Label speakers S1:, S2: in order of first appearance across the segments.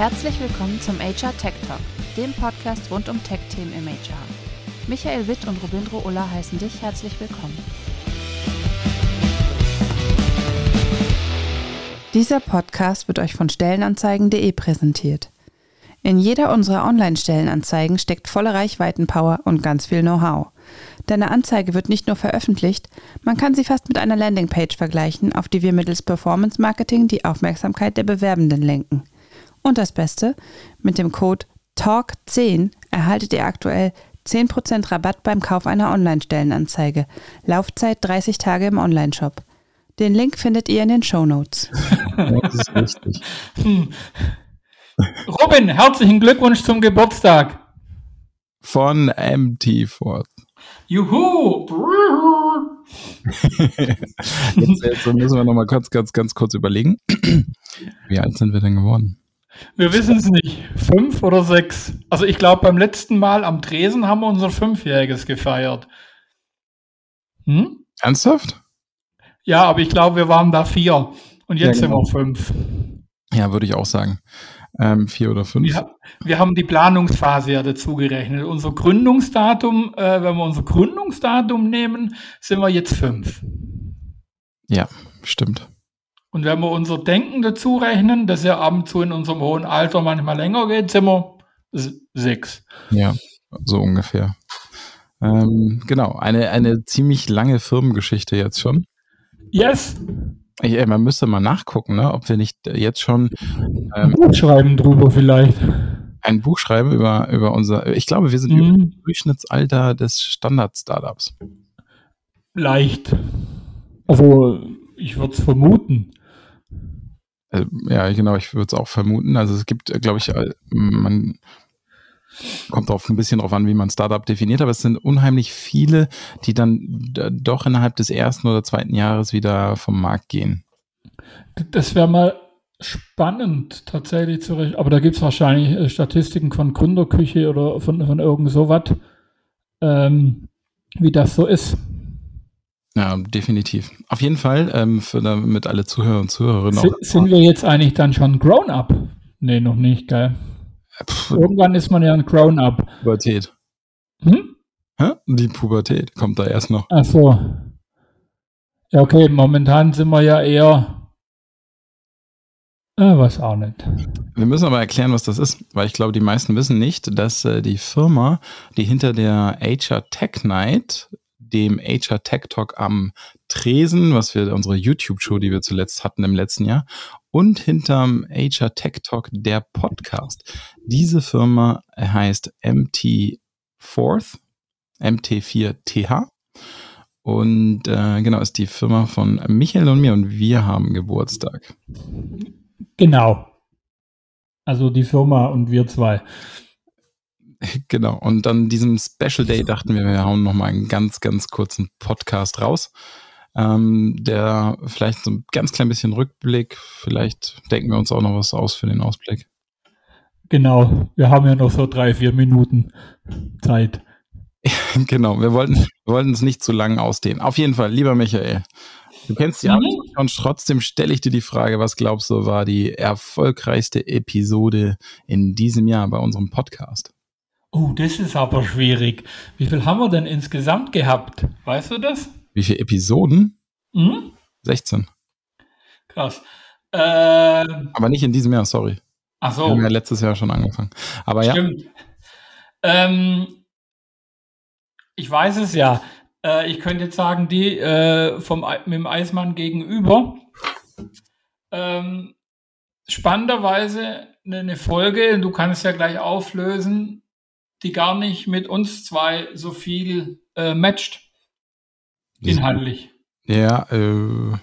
S1: Herzlich willkommen zum HR Tech Talk, dem Podcast rund um Tech-Themen im HR. Michael Witt und Robindro Ulla heißen dich herzlich willkommen. Dieser Podcast wird euch von Stellenanzeigen.de präsentiert. In jeder unserer Online-Stellenanzeigen steckt volle Reichweitenpower und ganz viel Know-how. Deine Anzeige wird nicht nur veröffentlicht, man kann sie fast mit einer Landingpage vergleichen, auf die wir mittels Performance Marketing die Aufmerksamkeit der Bewerbenden lenken. Und das Beste, mit dem Code TALK10 erhaltet ihr aktuell 10% Rabatt beim Kauf einer Online-Stellenanzeige. Laufzeit 30 Tage im Onlineshop. Den Link findet ihr in den Show Notes. das ist
S2: richtig. Hm. Robin, herzlichen Glückwunsch zum Geburtstag.
S3: Von MT Ford.
S2: Juhu!
S3: jetzt, jetzt müssen wir nochmal ganz, ganz, ganz kurz überlegen. Wie alt sind wir denn geworden?
S2: Wir wissen es nicht. Fünf oder sechs. Also ich glaube, beim letzten Mal am Tresen haben wir unser Fünfjähriges gefeiert.
S3: Hm? Ernsthaft?
S2: Ja, aber ich glaube, wir waren da vier. Und jetzt ja, genau. sind wir fünf.
S3: Ja, würde ich auch sagen. Ähm, vier oder fünf.
S2: Wir, wir, haben die Planungsphase ja dazu gerechnet. Unser Gründungsdatum, äh, wenn wir unser Gründungsdatum nehmen, sind wir jetzt fünf.
S3: Ja, stimmt.
S2: Und wenn wir unser Denken dazu rechnen, dass ja ab und zu in unserem hohen Alter manchmal länger geht, sind wir sechs.
S3: Ja, so ungefähr. Ähm, genau, eine, eine ziemlich lange Firmengeschichte jetzt schon.
S2: Yes.
S3: Ich, ey, man müsste mal nachgucken, ne, ob wir nicht jetzt schon
S2: ähm, ein Buch schreiben drüber vielleicht.
S3: Ein Buch schreiben über, über unser, ich glaube, wir sind mhm. über Durchschnittsalter des Standard-Startups.
S2: Leicht. Also, ich würde es vermuten.
S3: Also, ja, genau, ich würde es auch vermuten. Also es gibt, glaube ich, äh, man kommt auch ein bisschen drauf an, wie man Startup definiert, aber es sind unheimlich viele, die dann doch innerhalb des ersten oder zweiten Jahres wieder vom Markt gehen.
S2: Das wäre mal spannend tatsächlich zu rechnen, aber da gibt es wahrscheinlich äh, Statistiken von Gründerküche oder von, von irgend sowas, ähm, wie das so ist.
S3: Ja, definitiv. Auf jeden Fall, ähm, für damit alle Zuhörer und Zuhörerinnen
S2: sind, auch. Sind wir jetzt eigentlich dann schon grown up? Nee, noch nicht, geil. Pff, Irgendwann ist man ja ein grown up.
S3: Pubertät. Hm? Hä? Die Pubertät kommt da erst noch.
S2: Ach so. Ja, okay, momentan sind wir ja eher. Äh, weiß auch nicht.
S3: Wir müssen aber erklären, was das ist, weil ich glaube, die meisten wissen nicht, dass äh, die Firma, die hinter der HR Tech Night dem HR Tech Talk am Tresen, was wir unsere YouTube-Show, die wir zuletzt hatten im letzten Jahr, und hinterm HR Tech Talk der Podcast. Diese Firma heißt MT Fourth, MT4TH. Und äh, genau, ist die Firma von Michael und mir und wir haben Geburtstag.
S2: Genau. Also die Firma und wir zwei.
S3: Genau. Und an diesem Special Day dachten wir, wir hauen nochmal einen ganz, ganz kurzen Podcast raus. Ähm, der vielleicht so ein ganz klein bisschen Rückblick, vielleicht denken wir uns auch noch was aus für den Ausblick.
S2: Genau, wir haben ja noch so drei, vier Minuten Zeit.
S3: genau, wir wollten, wir wollten es nicht zu lang ausdehnen. Auf jeden Fall, lieber Michael, du kennst die mhm. Antwort und trotzdem stelle ich dir die Frage, was glaubst du, war die erfolgreichste Episode in diesem Jahr bei unserem Podcast?
S2: Oh, das ist aber schwierig. Wie viel haben wir denn insgesamt gehabt? Weißt du das?
S3: Wie viele Episoden? Mhm. 16.
S2: Krass.
S3: Äh, aber nicht in diesem Jahr, sorry.
S2: Ach so.
S3: Wir haben ja letztes Jahr schon angefangen. Aber Stimmt.
S2: ja. Ähm, ich weiß es ja. Äh, ich könnte jetzt sagen, die äh, vom, mit dem Eismann gegenüber. Ähm, spannenderweise eine Folge, du kannst ja gleich auflösen, die gar nicht mit uns zwei so viel äh, matcht. Inhaltlich.
S3: Ja, äh,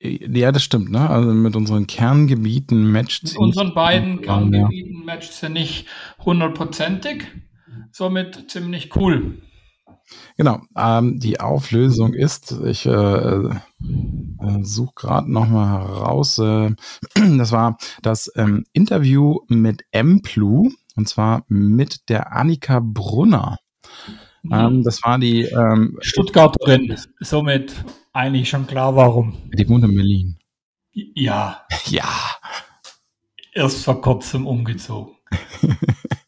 S3: ja, das stimmt, ne? Also mit unseren Kerngebieten matcht
S2: Mit unseren beiden Kerngebieten ja. matcht sie nicht hundertprozentig, somit ziemlich cool.
S3: Genau, ähm, die Auflösung ist, ich äh, äh, suche gerade nochmal heraus, äh, das war das ähm, Interview mit Emplu, und zwar mit der Annika Brunner. Ähm, das war die ähm,
S2: Stuttgarterin, somit eigentlich schon klar, warum.
S3: Die wohnt in Berlin.
S2: Ja.
S3: Ja.
S2: erst vor kurzem umgezogen.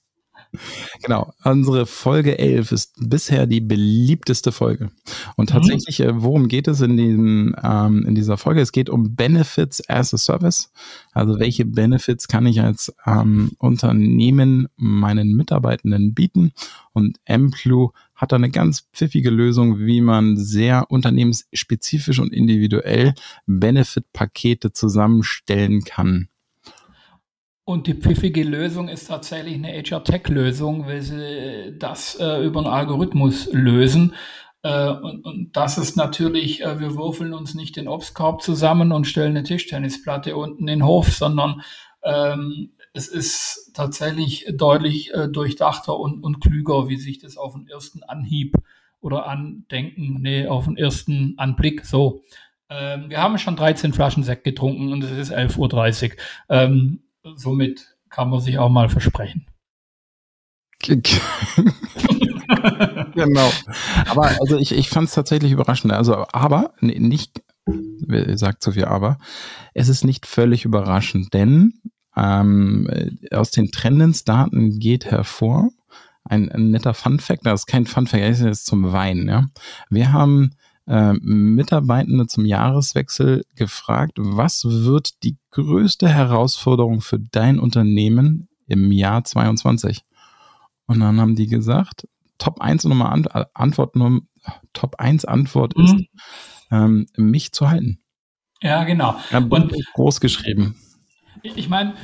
S3: Genau, unsere Folge 11 ist bisher die beliebteste Folge. Und mhm. tatsächlich, mhm. worum geht es in, den, ähm, in dieser Folge? Es geht um Benefits as a Service. Also welche Benefits kann ich als ähm, Unternehmen meinen Mitarbeitenden bieten? Und Emplu hat da eine ganz pfiffige Lösung, wie man sehr unternehmensspezifisch und individuell Benefit-Pakete zusammenstellen kann.
S2: Und die pfiffige Lösung ist tatsächlich eine HR-Tech-Lösung, weil sie das äh, über einen Algorithmus lösen. Äh, und, und, das ist natürlich, äh, wir würfeln uns nicht den Obstkorb zusammen und stellen eine Tischtennisplatte unten in den Hof, sondern ähm, es ist tatsächlich deutlich äh, durchdachter und, und klüger, wie sich das auf den ersten Anhieb oder Andenken, nee, auf den ersten Anblick so. Ähm, wir haben schon 13 Flaschen Sekt getrunken und es ist 11.30 Uhr. Ähm, somit kann man sich auch mal versprechen.
S3: genau. Aber also ich, ich fand es tatsächlich überraschend. Also, aber nicht, sagt so viel aber, es ist nicht völlig überraschend, denn ähm, aus den Trendensdaten geht hervor, ein, ein netter Fun Fact, das ist kein Fun Fact, das ist jetzt zum Weinen, ja. Wir haben äh, Mitarbeitende zum Jahreswechsel gefragt, was wird die größte Herausforderung für dein Unternehmen im Jahr 22? Und dann haben die gesagt, Top 1 Nummer An Antwort Nummer, Top 1 Antwort mhm. ist, ähm, mich zu halten.
S2: Ja, genau.
S3: Und groß geschrieben.
S2: Ich meine,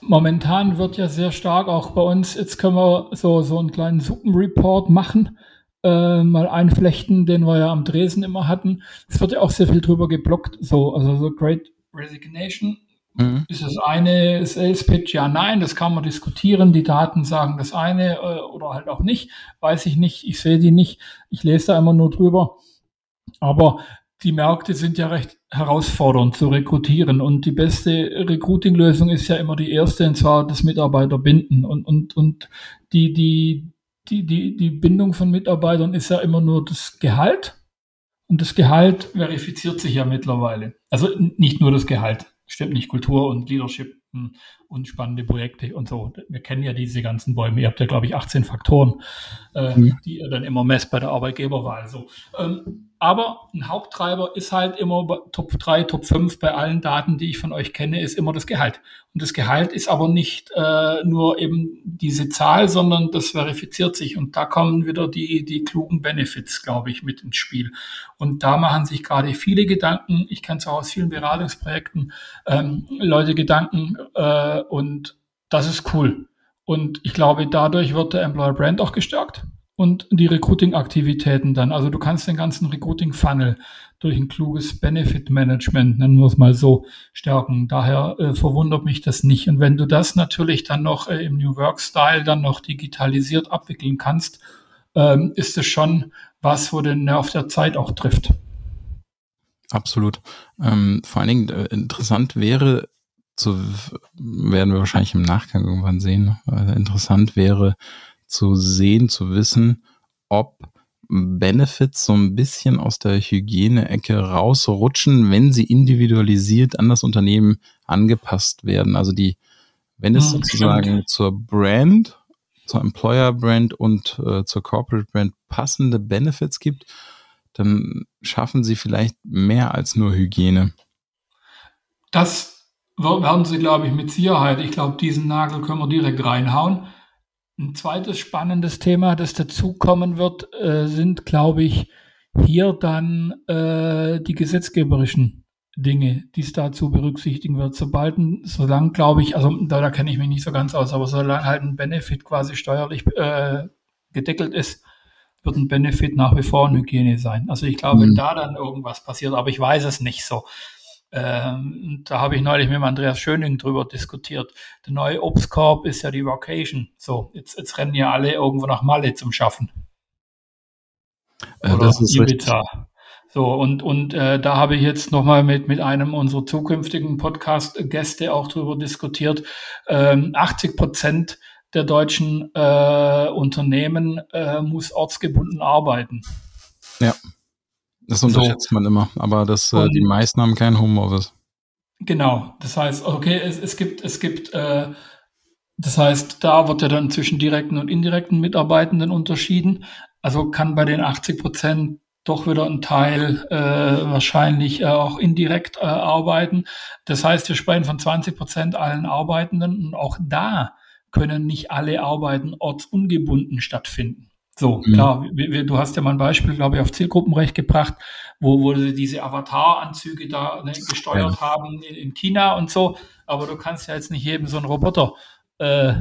S2: momentan wird ja sehr stark auch bei uns, jetzt können wir so, so einen kleinen Suppenreport machen äh, mal einflechten, den wir ja am Dresen immer hatten. Es wird ja auch sehr viel drüber geblockt. So, also so Great Resignation mhm. ist das eine Sales Pitch, ja, nein, das kann man diskutieren. Die Daten sagen das eine äh, oder halt auch nicht. Weiß ich nicht, ich sehe die nicht. Ich lese da immer nur drüber. Aber die Märkte sind ja recht herausfordernd zu rekrutieren und die beste Recruiting-Lösung ist ja immer die erste, und zwar das Mitarbeiterbinden und, und, und die, die, die, die, die Bindung von Mitarbeitern ist ja immer nur das Gehalt. Und das Gehalt verifiziert sich ja mittlerweile. Also nicht nur das Gehalt, stimmt nicht, Kultur und Leadership hm, und spannende Projekte und so. Wir kennen ja diese ganzen Bäume. Ihr habt ja, glaube ich, 18 Faktoren, äh, mhm. die ihr dann immer messt bei der Arbeitgeberwahl. So. Ähm, aber ein Haupttreiber ist halt immer Top 3, Top 5 bei allen Daten, die ich von euch kenne, ist immer das Gehalt. Und das Gehalt ist aber nicht äh, nur eben diese Zahl, sondern das verifiziert sich. Und da kommen wieder die, die klugen Benefits, glaube ich, mit ins Spiel. Und da machen sich gerade viele Gedanken, ich kenne es auch aus vielen Beratungsprojekten, ähm, Leute Gedanken äh, und das ist cool. Und ich glaube, dadurch wird der Employer Brand auch gestärkt und die Recruiting-Aktivitäten dann. Also du kannst den ganzen Recruiting-Funnel durch ein kluges Benefit-Management, nennen wir es mal so, stärken. Daher äh, verwundert mich das nicht. Und wenn du das natürlich dann noch äh, im New Work-Style dann noch digitalisiert abwickeln kannst, ähm, ist es schon was, wo den Nerv der Zeit auch trifft.
S3: Absolut. Ähm, vor allen Dingen äh, interessant wäre, zu, werden wir wahrscheinlich im Nachgang irgendwann sehen, äh, interessant wäre, zu sehen, zu wissen, ob Benefits so ein bisschen aus der Hygiene-Ecke rausrutschen, wenn sie individualisiert an das Unternehmen angepasst werden. Also die, wenn es ja, sozusagen stimmt. zur Brand, zur Employer-Brand und äh, zur Corporate-Brand passende Benefits gibt, dann schaffen sie vielleicht mehr als nur Hygiene.
S2: Das werden sie, glaube ich, mit Sicherheit. Ich glaube, diesen Nagel können wir direkt reinhauen. Ein zweites spannendes Thema, das dazukommen wird, äh, sind, glaube ich, hier dann äh, die gesetzgeberischen Dinge, die es dazu berücksichtigen wird. Sobald, solange, glaube ich, also da, da kenne ich mich nicht so ganz aus, aber solange halt ein Benefit quasi steuerlich äh, gedeckelt ist, wird ein Benefit nach wie vor eine Hygiene sein. Also ich glaube, mhm. wenn da dann irgendwas passiert, aber ich weiß es nicht so. Ähm, da habe ich neulich mit dem Andreas Schöning drüber diskutiert. Der neue Obstkorb ist ja die Vocation. So, jetzt, jetzt rennen ja alle irgendwo nach Malle zum Schaffen.
S3: Äh, Oder das ist Ibiza.
S2: Richtig. So, und, und äh, da habe ich jetzt nochmal mit, mit einem unserer zukünftigen Podcast-Gäste auch drüber diskutiert. Ähm, 80 Prozent der deutschen äh, Unternehmen äh, muss ortsgebunden arbeiten.
S3: Ja. Das unterschätzt so. man immer, aber das, äh, die meisten haben kein Homeoffice.
S2: Genau, das heißt, okay, es, es gibt, es gibt, äh, das heißt, da wird ja dann zwischen direkten und indirekten Mitarbeitenden unterschieden. Also kann bei den 80 Prozent doch wieder ein Teil äh, wahrscheinlich äh, auch indirekt äh, arbeiten. Das heißt, wir sprechen von 20 Prozent allen Arbeitenden und auch da können nicht alle Arbeiten ortsungebunden stattfinden. So, mhm. klar, du hast ja mal ein Beispiel, glaube ich, auf Zielgruppenrecht gebracht, wo, wo sie diese Avatar-Anzüge da ne, gesteuert ja. haben in, in, China und so, aber du kannst ja jetzt nicht jedem so einen Roboter äh,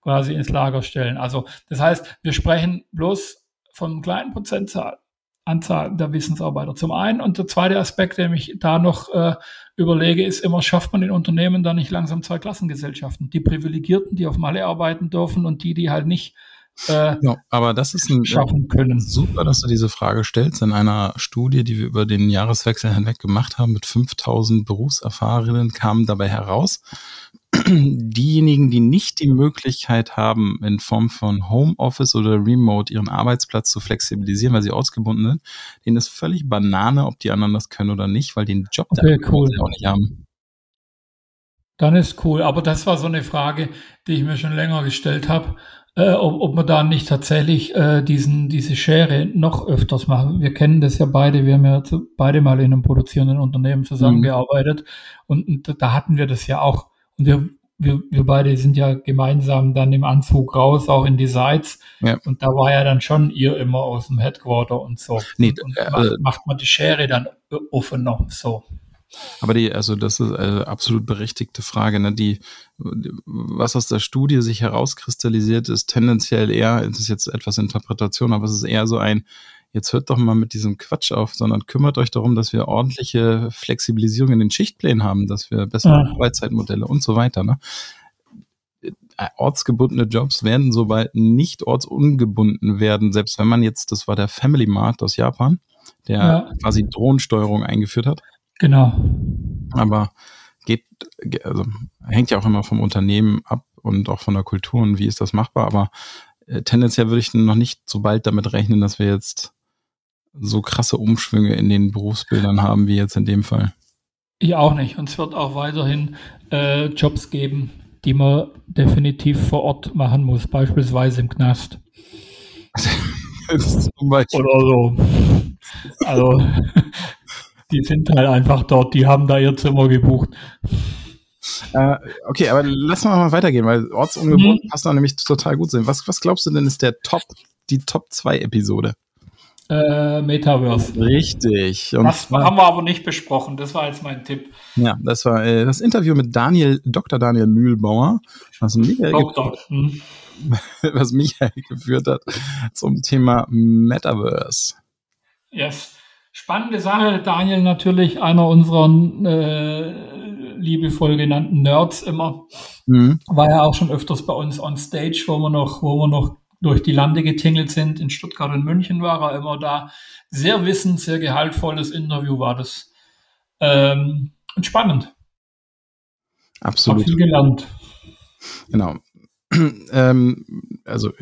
S2: quasi ins Lager stellen. Also das heißt, wir sprechen bloß von einem kleinen Prozentzahl Anzahl der Wissensarbeiter zum einen. Und der zweite Aspekt, der mich da noch äh, überlege, ist immer, schafft man in Unternehmen da nicht langsam zwei Klassengesellschaften? Die Privilegierten, die auf Malle arbeiten dürfen und die, die halt nicht
S3: äh, ja, aber das ist ein,
S2: schaffen können.
S3: Super, dass du diese Frage stellst. In einer Studie, die wir über den Jahreswechsel hinweg gemacht haben, mit 5000 Berufserfahrenen kam dabei heraus, diejenigen, die nicht die Möglichkeit haben, in Form von Homeoffice oder Remote ihren Arbeitsplatz zu flexibilisieren, weil sie ausgebunden sind, denen ist völlig Banane, ob die anderen das können oder nicht, weil die den Job
S2: okay, cool.
S3: auch nicht haben.
S2: Dann ist cool. Aber das war so eine Frage, die ich mir schon länger gestellt habe, äh, ob, ob man da nicht tatsächlich äh, diesen, diese Schere noch öfters machen. Wir kennen das ja beide, wir haben ja zu, beide mal in einem produzierenden Unternehmen zusammengearbeitet mhm. und, und da hatten wir das ja auch und wir, wir, wir beide sind ja gemeinsam dann im Anzug raus, auch in die Sites. Ja. Und da war ja dann schon ihr immer aus dem Headquarter und so. Nee, und, äh, macht, macht, man die Schere dann offener, so.
S3: Aber die, also das ist eine absolut berechtigte Frage. Ne? Die, was aus der Studie sich herauskristallisiert, ist tendenziell eher, es ist jetzt etwas Interpretation, aber es ist eher so ein, jetzt hört doch mal mit diesem Quatsch auf, sondern kümmert euch darum, dass wir ordentliche Flexibilisierung in den Schichtplänen haben, dass wir bessere ja. Arbeitszeitmodelle und so weiter. Ne? Ortsgebundene Jobs werden sobald nicht ortsungebunden werden, selbst wenn man jetzt, das war der Family Mart aus Japan, der ja. quasi Drohnensteuerung eingeführt hat.
S2: Genau.
S3: Aber geht, also hängt ja auch immer vom Unternehmen ab und auch von der Kultur und wie ist das machbar, aber äh, tendenziell würde ich noch nicht so bald damit rechnen, dass wir jetzt so krasse Umschwünge in den Berufsbildern haben wie jetzt in dem Fall.
S2: Ich auch nicht. Und es wird auch weiterhin äh, Jobs geben, die man definitiv vor Ort machen muss, beispielsweise im Knast. Oder so. Also, die sind halt einfach dort, die haben da ihr Zimmer gebucht.
S3: Äh, okay, aber lass mal, mal weitergehen, weil ortsungebunden hm. passt da nämlich total gut sein. Was, was glaubst du denn ist der Top, die Top 2 Episode?
S2: Äh, Metaverse.
S3: Richtig.
S2: Und das zwar, haben wir aber nicht besprochen. Das war jetzt mein Tipp.
S3: Ja, das war äh, das Interview mit Daniel, Dr. Daniel Mühlbauer, was Michael, Doktor. Hm. was Michael geführt hat zum Thema Metaverse.
S2: Yes. Spannende Sache, Daniel natürlich einer unserer äh, liebevoll genannten Nerds immer. Mhm. War ja auch schon öfters bei uns on stage, wo wir noch, wo wir noch durch die Lande getingelt sind. In Stuttgart und München war er immer da. Sehr wissend, sehr gehaltvolles Interview war das. Ähm, und spannend.
S3: Absolut.
S2: Hab viel gelernt.
S3: Genau. Ähm, also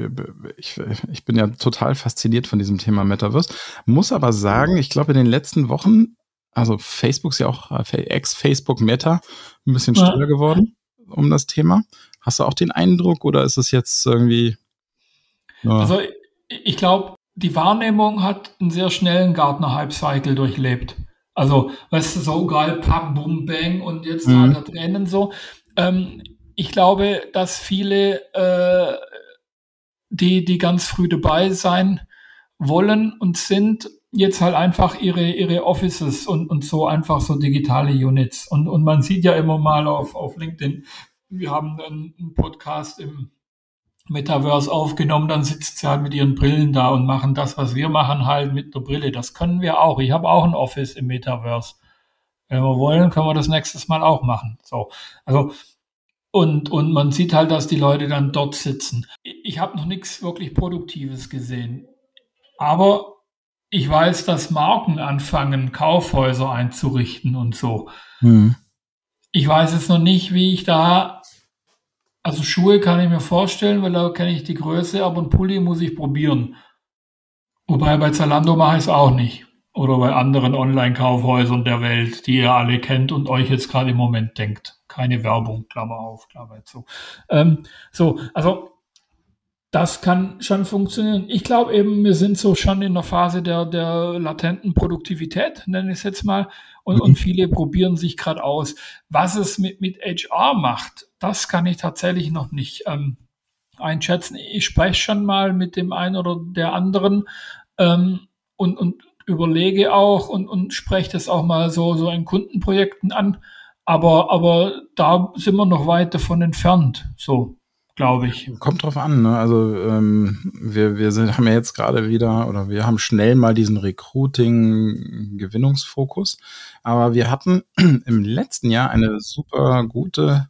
S3: ich, ich bin ja total fasziniert von diesem Thema Metaverse. Muss aber sagen, ich glaube in den letzten Wochen, also Facebook ist ja auch äh, ex-Facebook Meta ein bisschen stiller ja. geworden um das Thema. Hast du auch den Eindruck oder ist es jetzt irgendwie
S2: ja. Also ich glaube, die Wahrnehmung hat einen sehr schnellen Gartner-Hype-Cycle durchlebt. Also, weißt du, so geil, Pam, Bum, Bang und jetzt mhm. da Tränen so. Ähm, ich glaube, dass viele, äh, die, die ganz früh dabei sein wollen und sind, jetzt halt einfach ihre, ihre Offices und, und so einfach so digitale Units. Und, und man sieht ja immer mal auf, auf LinkedIn, wir haben einen, einen Podcast im Metaverse aufgenommen, dann sitzt sie halt mit ihren Brillen da und machen das, was wir machen, halt mit der Brille. Das können wir auch. Ich habe auch ein Office im Metaverse. Wenn wir wollen, können wir das nächstes Mal auch machen. So, also und und man sieht halt, dass die Leute dann dort sitzen. Ich habe noch nichts wirklich Produktives gesehen, aber ich weiß, dass Marken anfangen, Kaufhäuser einzurichten und so. Mhm. Ich weiß jetzt noch nicht, wie ich da also Schuhe kann ich mir vorstellen, weil da kenne ich die Größe, aber ein Pulli muss ich probieren. Wobei bei Zalando mache ich es auch nicht. Oder bei anderen Online-Kaufhäusern der Welt, die ihr alle kennt und euch jetzt gerade im Moment denkt. Keine Werbung, Klammer auf, Klammer zu. Ähm, so, also das kann schon funktionieren. Ich glaube eben, wir sind so schon in der Phase der, der latenten Produktivität, nenne ich es jetzt mal, und, und viele probieren sich gerade aus. Was es mit, mit HR macht, das kann ich tatsächlich noch nicht ähm, einschätzen. Ich spreche schon mal mit dem einen oder der anderen ähm, und, und überlege auch und, und spreche das auch mal so, so in Kundenprojekten an. Aber, aber da sind wir noch weit davon entfernt. So glaube ich.
S3: Kommt drauf an, ne? Also ähm, wir, wir sind, haben ja jetzt gerade wieder oder wir haben schnell mal diesen Recruiting-Gewinnungsfokus. Aber wir hatten im letzten Jahr eine super gute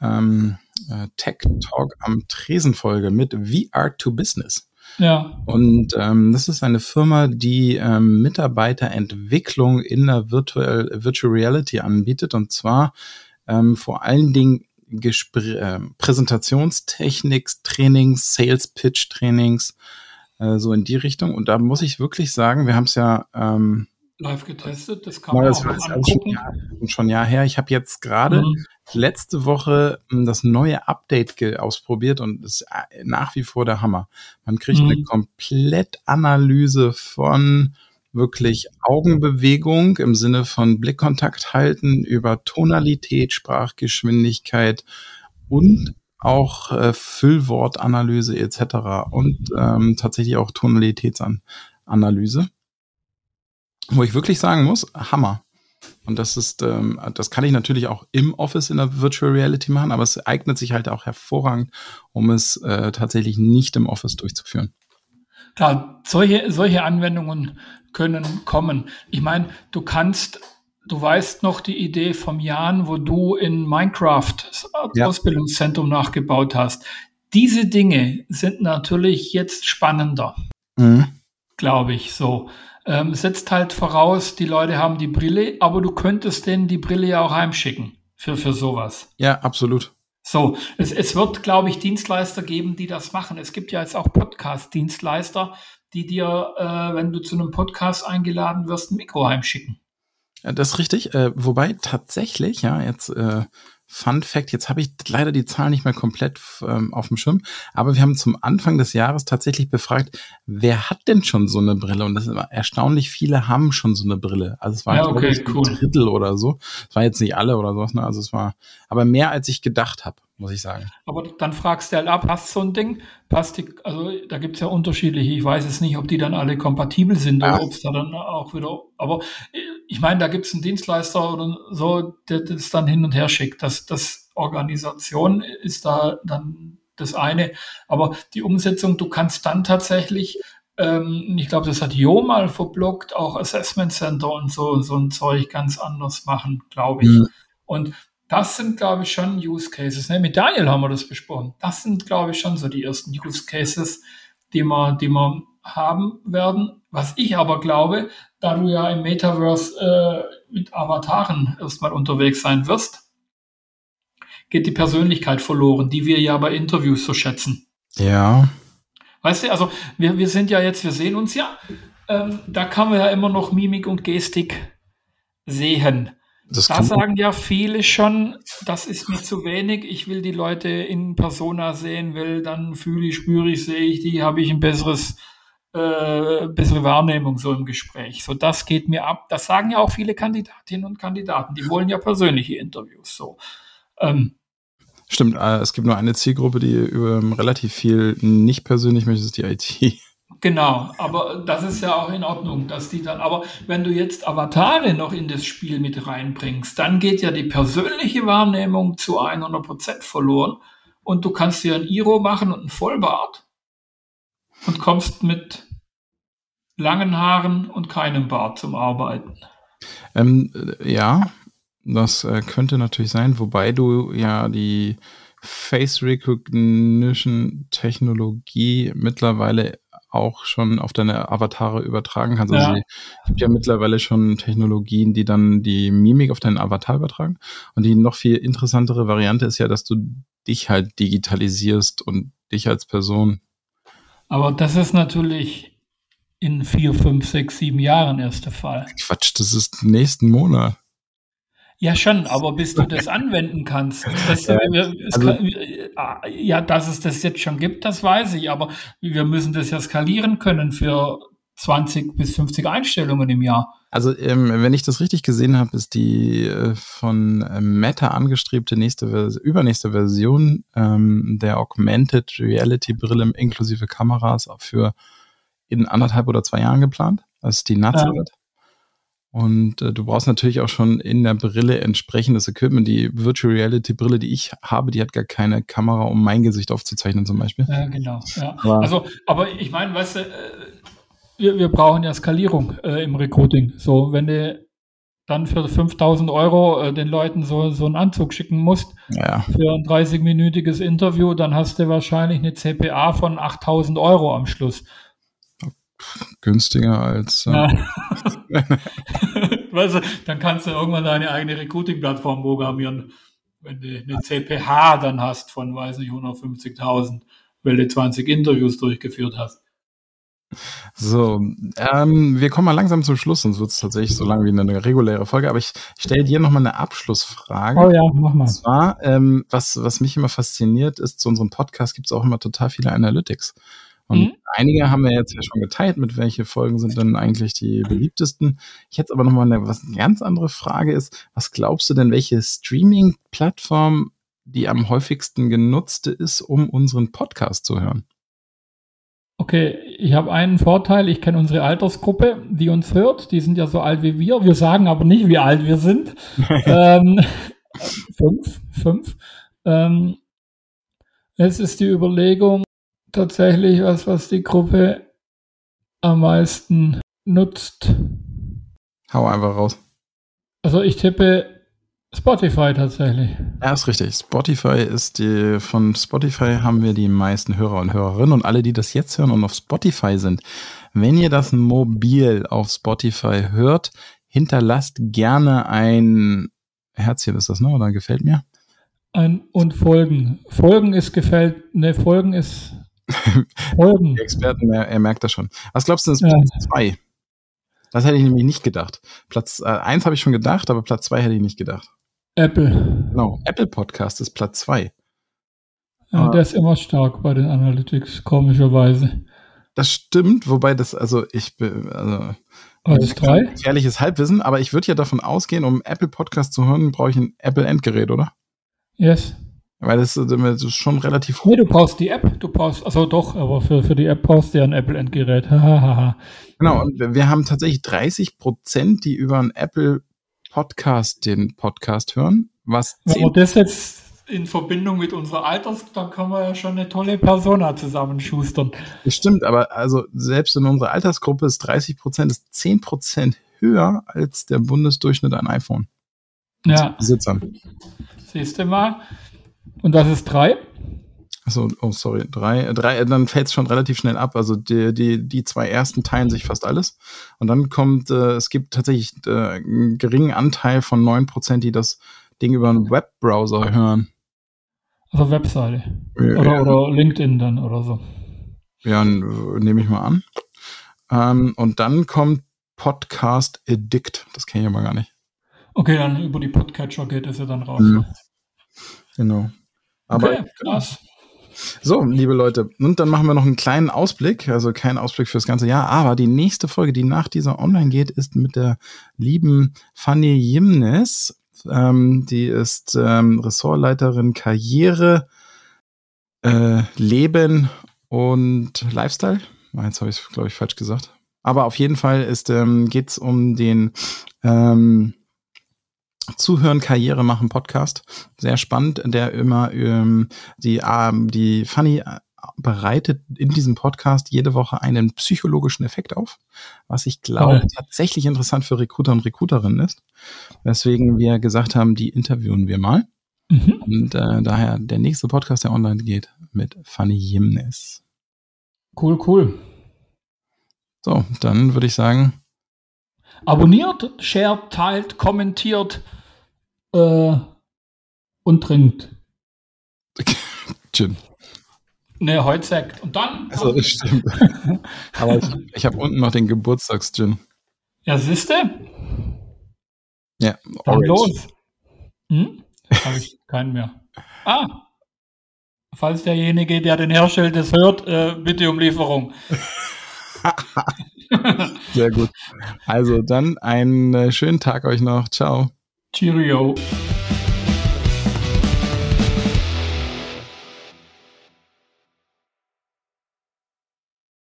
S3: ähm, äh, Tech Talk am Tresenfolge mit VR to Business.
S2: Ja.
S3: Und ähm, das ist eine Firma, die ähm, Mitarbeiterentwicklung in der Virtual, Virtual Reality anbietet. Und zwar ähm, vor allen Dingen Gespr äh, Präsentationstechnik, Trainings, Sales Pitch Trainings, äh, so in die Richtung. Und da muss ich wirklich sagen, wir haben es ja ähm,
S2: live getestet, das kann man das auch
S3: angucken. Schon, schon ein Jahr her. Ich habe jetzt gerade mhm. letzte Woche hm, das neue Update ausprobiert und es ist äh, nach wie vor der Hammer. Man kriegt mhm. eine Komplettanalyse von wirklich Augenbewegung im Sinne von Blickkontakt halten über Tonalität, Sprachgeschwindigkeit und auch äh, Füllwortanalyse etc. und ähm, tatsächlich auch Tonalitätsanalyse. Wo ich wirklich sagen muss, Hammer. Und das ist, ähm, das kann ich natürlich auch im Office in der Virtual Reality machen, aber es eignet sich halt auch hervorragend, um es äh, tatsächlich nicht im Office durchzuführen.
S2: Klar, solche, solche Anwendungen können kommen. Ich meine, du kannst, du weißt noch die Idee vom Jan, wo du in Minecraft das ja. Ausbildungszentrum nachgebaut hast. Diese Dinge sind natürlich jetzt spannender, mhm. glaube ich, so. Ähm, setzt halt voraus, die Leute haben die Brille, aber du könntest denen die Brille ja auch heimschicken für, für sowas.
S3: Ja, absolut.
S2: So, es, es wird, glaube ich, Dienstleister geben, die das machen. Es gibt ja jetzt auch Podcast-Dienstleister, die dir, äh, wenn du zu einem Podcast eingeladen wirst, ein Mikro heimschicken.
S3: Ja, das ist richtig. Äh, wobei tatsächlich, ja, jetzt äh, Fun Fact, jetzt habe ich leider die Zahlen nicht mehr komplett ähm, auf dem Schirm, aber wir haben zum Anfang des Jahres tatsächlich befragt, wer hat denn schon so eine Brille? Und das ist erstaunlich viele haben schon so eine Brille. Also es war ja, okay, cool. ein Drittel oder so. Es war jetzt nicht alle oder sowas, ne? Also es war aber mehr als ich gedacht habe muss ich sagen.
S2: Aber dann fragst du halt ab, passt so ein Ding? Passt die, also da gibt es ja unterschiedliche. Ich weiß es nicht, ob die dann alle kompatibel sind ja. oder ob es da dann auch wieder. Aber ich meine, da gibt es einen Dienstleister oder so, der das dann hin und her schickt. Das, das Organisation ist da dann das eine. Aber die Umsetzung, du kannst dann tatsächlich ähm, ich glaube, das hat Jo mal verblockt, auch Assessment Center und so, so ein Zeug ganz anders machen, glaube ich. Mhm. Und das sind, glaube ich, schon Use Cases. Ne? Mit Daniel haben wir das besprochen. Das sind, glaube ich, schon so die ersten Use Cases, die wir, die wir haben werden. Was ich aber glaube, da du ja im Metaverse äh, mit Avataren erstmal unterwegs sein wirst, geht die Persönlichkeit verloren, die wir ja bei Interviews so schätzen.
S3: Ja.
S2: Weißt du, also wir, wir sind ja jetzt, wir sehen uns ja, ähm, da kann man ja immer noch Mimik und Gestik sehen. Das da sagen ja viele schon, das ist mir zu wenig. Ich will die Leute in Persona sehen, weil dann fühle ich, spüre ich, sehe ich die, habe ich ein besseres, äh, bessere Wahrnehmung so im Gespräch. So, das geht mir ab. Das sagen ja auch viele Kandidatinnen und Kandidaten. Die wollen ja persönliche Interviews. So. Ähm,
S3: Stimmt, äh, es gibt nur eine Zielgruppe, die ähm, relativ viel nicht persönlich möchte, ist die IT.
S2: Genau, aber das ist ja auch in Ordnung, dass die dann, aber wenn du jetzt Avatare noch in das Spiel mit reinbringst, dann geht ja die persönliche Wahrnehmung zu 100% verloren und du kannst dir ein Iro machen und ein Vollbart und kommst mit langen Haaren und keinem Bart zum Arbeiten.
S3: Ähm, ja, das äh, könnte natürlich sein, wobei du ja die Face Recognition Technologie mittlerweile auch schon auf deine Avatare übertragen kannst. Also ja. es gibt ja mittlerweile schon Technologien, die dann die Mimik auf deinen Avatar übertragen. Und die noch viel interessantere Variante ist ja, dass du dich halt digitalisierst und dich als Person.
S2: Aber das ist natürlich in vier, fünf, sechs, sieben Jahren erst der Fall.
S3: Quatsch, das ist nächsten Monat.
S2: Ja, schon, aber bis du das anwenden kannst. Das, ja, also, kann, ja, dass es das jetzt schon gibt, das weiß ich, aber wir müssen das ja skalieren können für 20 bis 50 Einstellungen im Jahr.
S3: Also, ähm, wenn ich das richtig gesehen habe, ist die äh, von äh, Meta angestrebte nächste, übernächste Version ähm, der Augmented Reality Brille inklusive Kameras für in anderthalb oder zwei Jahren geplant. Das ist die Nuts ja. Und äh, du brauchst natürlich auch schon in der Brille entsprechendes Equipment. Die Virtual Reality Brille, die ich habe, die hat gar keine Kamera, um mein Gesicht aufzuzeichnen zum Beispiel.
S2: Ja, genau. Ja. Aber also, aber ich meine, weißt du, äh, wir, wir brauchen ja Skalierung äh, im Recruiting. So, wenn du dann für 5000 Euro äh, den Leuten so, so einen Anzug schicken musst
S3: ja.
S2: für ein 30-minütiges Interview, dann hast du wahrscheinlich eine CPA von 8000 Euro am Schluss
S3: günstiger als. Äh,
S2: weißt du, dann kannst du irgendwann deine eigene Recruiting-Plattform programmieren, wenn du eine CPH dann hast von, weiß nicht, 150.000, weil du 20 Interviews durchgeführt hast.
S3: So, ähm, wir kommen mal langsam zum Schluss, sonst wird es tatsächlich so lang wie eine reguläre Folge. Aber ich stelle dir nochmal eine Abschlussfrage.
S2: Oh ja, mach mal. Und
S3: zwar, ähm, was, was mich immer fasziniert ist, zu unserem Podcast gibt es auch immer total viele Analytics. Und mhm. einige haben wir jetzt ja schon geteilt, mit welche Folgen sind denn eigentlich die beliebtesten. Ich hätte aber nochmal eine, was eine ganz andere Frage ist, was glaubst du denn, welche Streaming-Plattform die am häufigsten genutzte ist, um unseren Podcast zu hören?
S2: Okay, ich habe einen Vorteil, ich kenne unsere Altersgruppe, die uns hört. Die sind ja so alt wie wir. Wir sagen aber nicht, wie alt wir sind. ähm, fünf, fünf. Ähm, es ist die Überlegung, tatsächlich was, was die Gruppe am meisten nutzt.
S3: Hau einfach raus.
S2: Also ich tippe Spotify tatsächlich.
S3: Ja, ist richtig. Spotify ist die, von Spotify haben wir die meisten Hörer und Hörerinnen und alle, die das jetzt hören und auf Spotify sind. Wenn ihr das mobil auf Spotify hört, hinterlasst gerne ein Herzchen, ist das, ne? Oder gefällt mir?
S2: Ein und Folgen. Folgen ist gefällt, ne, Folgen ist Folgen.
S3: Die Experten, er, er, merkt das schon. Was glaubst du, ist Platz ja. zwei? Das hätte ich nämlich nicht gedacht. Platz äh, eins habe ich schon gedacht, aber Platz zwei hätte ich nicht gedacht.
S2: Apple.
S3: Genau, Apple Podcast ist Platz zwei.
S2: Ja, uh, der ist immer stark bei den Analytics, komischerweise.
S3: Das stimmt, wobei das, also ich bin, also.
S2: Alles drei?
S3: Gefährliches Halbwissen, aber ich würde ja davon ausgehen, um Apple Podcast zu hören, brauche ich ein Apple Endgerät, oder?
S2: Yes.
S3: Weil das, ist schon relativ
S2: hoch. Nee, du brauchst die App, du brauchst, also doch, aber für, für die App brauchst du ja ein Apple-Endgerät.
S3: genau, und wir haben tatsächlich 30 Prozent, die über einen Apple Podcast den Podcast hören. Was
S2: Wenn man das jetzt in Verbindung mit unserer Alters, dann kann man ja schon eine tolle Persona zusammenschustern.
S3: Das stimmt, aber also selbst in unserer Altersgruppe ist 30 Prozent, ist 10 Prozent höher als der Bundesdurchschnitt an iPhone.
S2: Ja.
S3: Besitzern.
S2: Siehst du mal. Und das ist drei?
S3: Achso, oh, sorry, drei, drei, dann fällt es schon relativ schnell ab. Also die, die, die zwei ersten teilen sich fast alles. Und dann kommt, äh, es gibt tatsächlich äh, einen geringen Anteil von 9%, die das Ding über einen Webbrowser hören.
S2: Also Webseite. Ja, oder, ja. oder LinkedIn dann oder so.
S3: Ja, nehme ich mal an. Ähm, und dann kommt Podcast Addict. Das kenne ich aber gar nicht.
S2: Okay, dann über die Podcatcher geht es ja dann raus.
S3: Mhm. Genau. Aber okay, krass. So, liebe Leute, und dann machen wir noch einen kleinen Ausblick, also kein Ausblick fürs ganze Jahr, aber die nächste Folge, die nach dieser online geht, ist mit der lieben Fanny Jimnes. Ähm, die ist ähm, Ressortleiterin Karriere, äh, Leben und Lifestyle. Jetzt habe ich es, glaube ich, falsch gesagt. Aber auf jeden Fall ähm, geht es um den ähm, Zuhören, Karriere machen Podcast. Sehr spannend, der immer ähm, die, ähm, die Funny äh, bereitet in diesem Podcast jede Woche einen psychologischen Effekt auf, was ich glaube tatsächlich interessant für Recruiter und Recruiterinnen ist. Weswegen wir gesagt haben, die interviewen wir mal. Mhm. Und äh, daher der nächste Podcast, der online geht, mit Fanny Jimnes.
S2: Cool, cool.
S3: So, dann würde ich sagen.
S2: Abonniert, shared, teilt, kommentiert äh, und trinkt.
S3: Gin.
S2: Ne, heute Sekt. Und dann.
S3: Also, das stimmt. Aber ich, ich habe unten noch den Geburtstagsgin.
S2: Ja, siehste?
S3: Ja,
S2: Dann
S3: Orange.
S2: los. Hm? Habe ich keinen mehr. Ah. Falls derjenige, der den herstellt, das hört, äh, bitte um Lieferung.
S3: Sehr gut. Also dann einen äh, schönen Tag euch noch. Ciao.
S2: Cheerio.